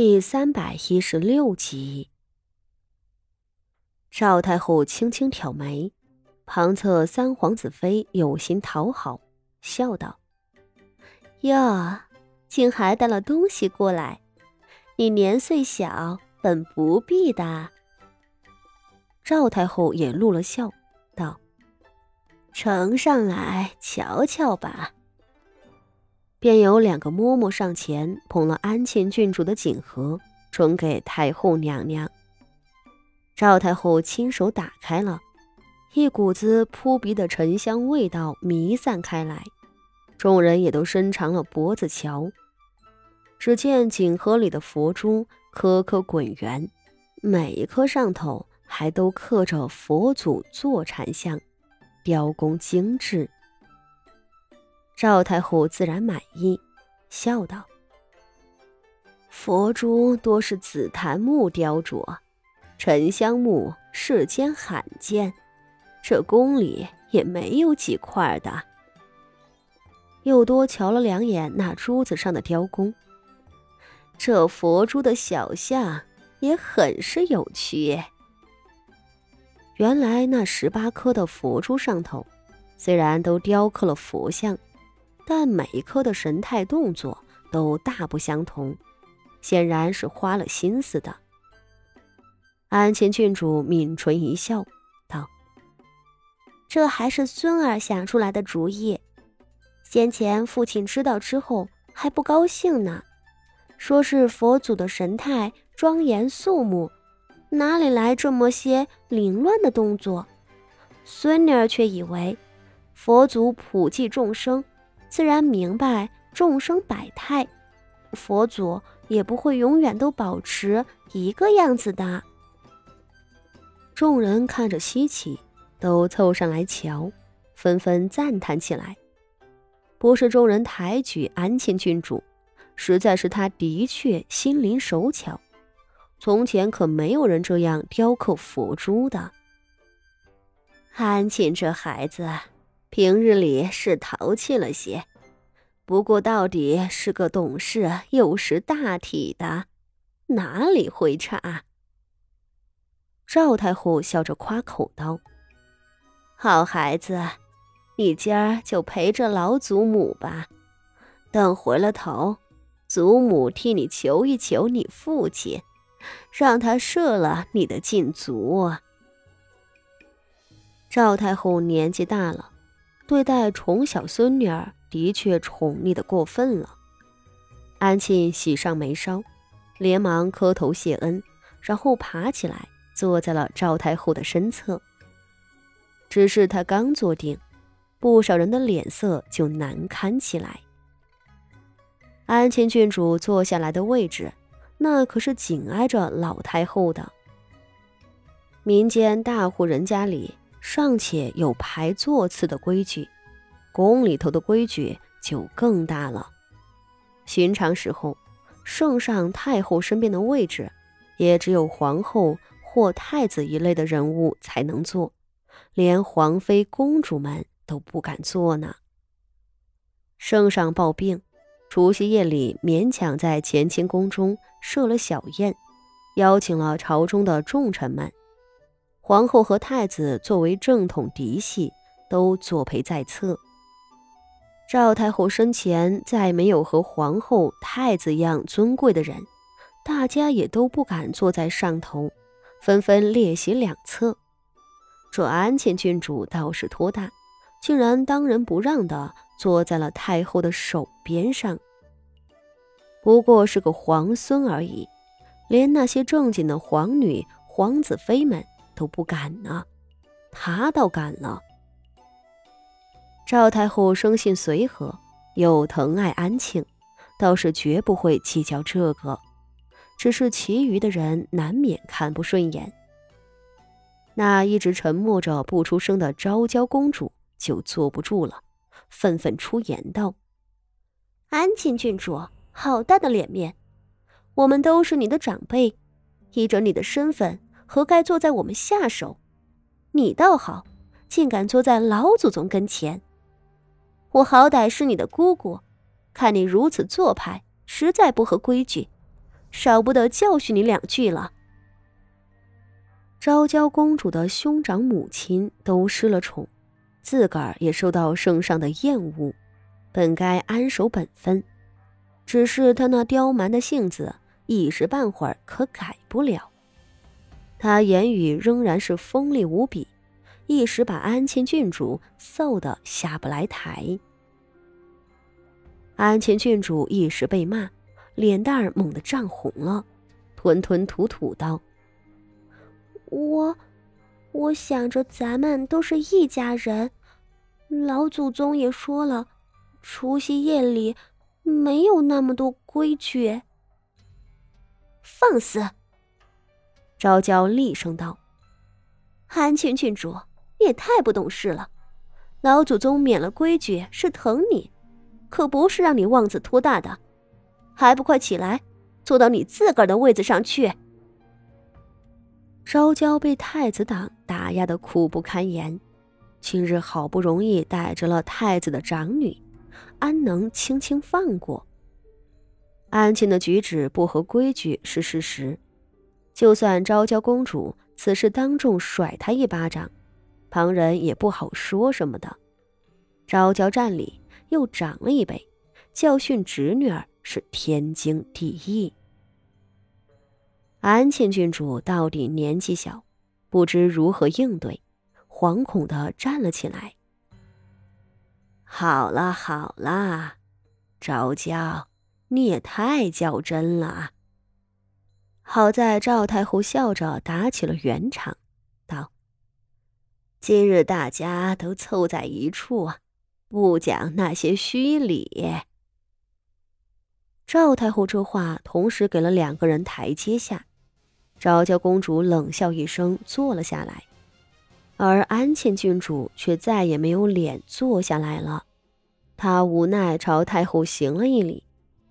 第三百一十六集，赵太后轻轻挑眉，旁侧三皇子妃有心讨好，笑道：“哟，竟还带了东西过来？你年岁小，本不必的。”赵太后也露了笑，道：“呈上来瞧瞧吧。”便有两个嬷嬷上前捧了安庆郡主的锦盒，呈给太后娘娘。赵太后亲手打开了，一股子扑鼻的沉香味道弥散开来，众人也都伸长了脖子瞧。只见锦盒里的佛珠颗颗滚圆，每一颗上头还都刻着佛祖坐禅像，雕工精致。赵太后自然满意，笑道：“佛珠多是紫檀木雕琢，沉香木世间罕见，这宫里也没有几块的。”又多瞧了两眼那珠子上的雕工，这佛珠的小像也很是有趣。原来那十八颗的佛珠上头，虽然都雕刻了佛像。但每一颗的神态动作都大不相同，显然是花了心思的。安庆郡主抿唇一笑，道：“这还是孙儿想出来的主意。先前父亲知道之后还不高兴呢，说是佛祖的神态庄严肃穆，哪里来这么些凌乱的动作？孙女儿却以为佛祖普济众生。”自然明白众生百态，佛祖也不会永远都保持一个样子的。众人看着稀奇，都凑上来瞧，纷纷赞叹起来。不是众人抬举安庆郡主，实在是她的确心灵手巧，从前可没有人这样雕刻佛珠的。安庆这孩子。平日里是淘气了些，不过到底是个懂事又识大体的，哪里会差？赵太后笑着夸口道：“好孩子，你今儿就陪着老祖母吧，等回了头，祖母替你求一求你父亲，让他赦了你的禁足。”赵太后年纪大了。对待宠小孙女儿的确宠溺的过分了。安庆喜上眉梢，连忙磕头谢恩，然后爬起来坐在了赵太后的身侧。只是他刚坐定，不少人的脸色就难堪起来。安庆郡主坐下来的位置，那可是紧挨着老太后的。民间大户人家里。尚且有排座次的规矩，宫里头的规矩就更大了。寻常时候，圣上太后身边的位置，也只有皇后或太子一类的人物才能坐，连皇妃、公主们都不敢坐呢。圣上抱病，除夕夜里勉强在乾清宫中设了小宴，邀请了朝中的重臣们。皇后和太子作为正统嫡系，都作陪在侧。赵太后生前再没有和皇后、太子一样尊贵的人，大家也都不敢坐在上头，纷纷列席两侧。这安庆郡主倒是托大，竟然当仁不让的坐在了太后的手边上。不过是个皇孙而已，连那些正经的皇女、皇子妃们。都不敢呢，他倒敢了。赵太后生性随和，又疼爱安庆，倒是绝不会计较这个。只是其余的人难免看不顺眼。那一直沉默着不出声的昭娇公主就坐不住了，愤愤出言道：“安庆郡主，好大的脸面！我们都是你的长辈，依着你的身份。”何该坐在我们下手？你倒好，竟敢坐在老祖宗跟前。我好歹是你的姑姑，看你如此做派，实在不合规矩，少不得教训你两句了。昭娇公主的兄长母亲都失了宠，自个儿也受到圣上的厌恶，本该安守本分，只是她那刁蛮的性子一时半会儿可改不了。他言语仍然是锋利无比，一时把安庆郡主臊得下不来台。安庆郡主一时被骂，脸蛋儿猛地涨红了，吞吞吐吐道。我，我想着咱们都是一家人，老祖宗也说了，除夕夜里没有那么多规矩。放肆！昭娇厉声道：“安庆郡主，你也太不懂事了。老祖宗免了规矩是疼你，可不是让你妄自托大的。还不快起来，坐到你自个儿的位子上去！”昭娇被太子党打压的苦不堪言，今日好不容易逮着了太子的长女，安能轻轻放过？安庆的举止不合规矩是事实，就算昭娇公主此时当众甩他一巴掌，旁人也不好说什么的。昭娇站里又长了一辈，教训侄女儿是天经地义。安庆郡主到底年纪小，不知如何应对，惶恐的站了起来。好了好了，昭娇，你也太较真了。好在赵太后笑着打起了圆场，道：“今日大家都凑在一处，不讲那些虚礼。”赵太后这话同时给了两个人台阶下。昭娇公主冷笑一声，坐了下来，而安庆郡主却再也没有脸坐下来了。她无奈朝太后行了一礼，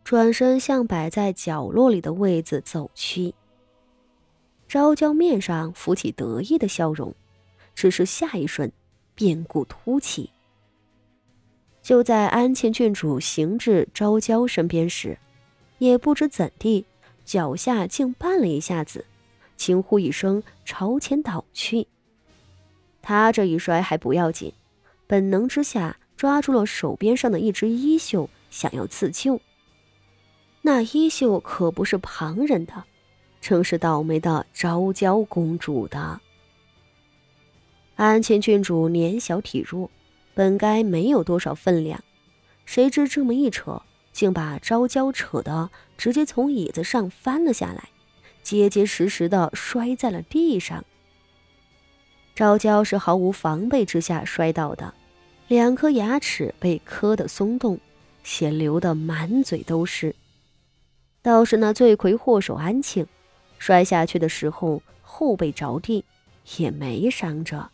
转身向摆在角落里的位子走去。昭娇面上浮起得意的笑容，只是下一瞬，变故突起。就在安庆郡主行至昭娇身边时，也不知怎地，脚下竟绊了一下子。轻呼一声，朝前倒去。他这一摔还不要紧，本能之下抓住了手边上的一只衣袖，想要自救。那衣袖可不是旁人的，正是倒霉的昭娇公主的。安庆郡主年小体弱，本该没有多少分量，谁知这么一扯，竟把昭娇扯得直接从椅子上翻了下来。结结实实的摔在了地上。昭娇是毫无防备之下摔倒的，两颗牙齿被磕得松动，血流得满嘴都是。倒是那罪魁祸首安庆，摔下去的时候后背着地，也没伤着。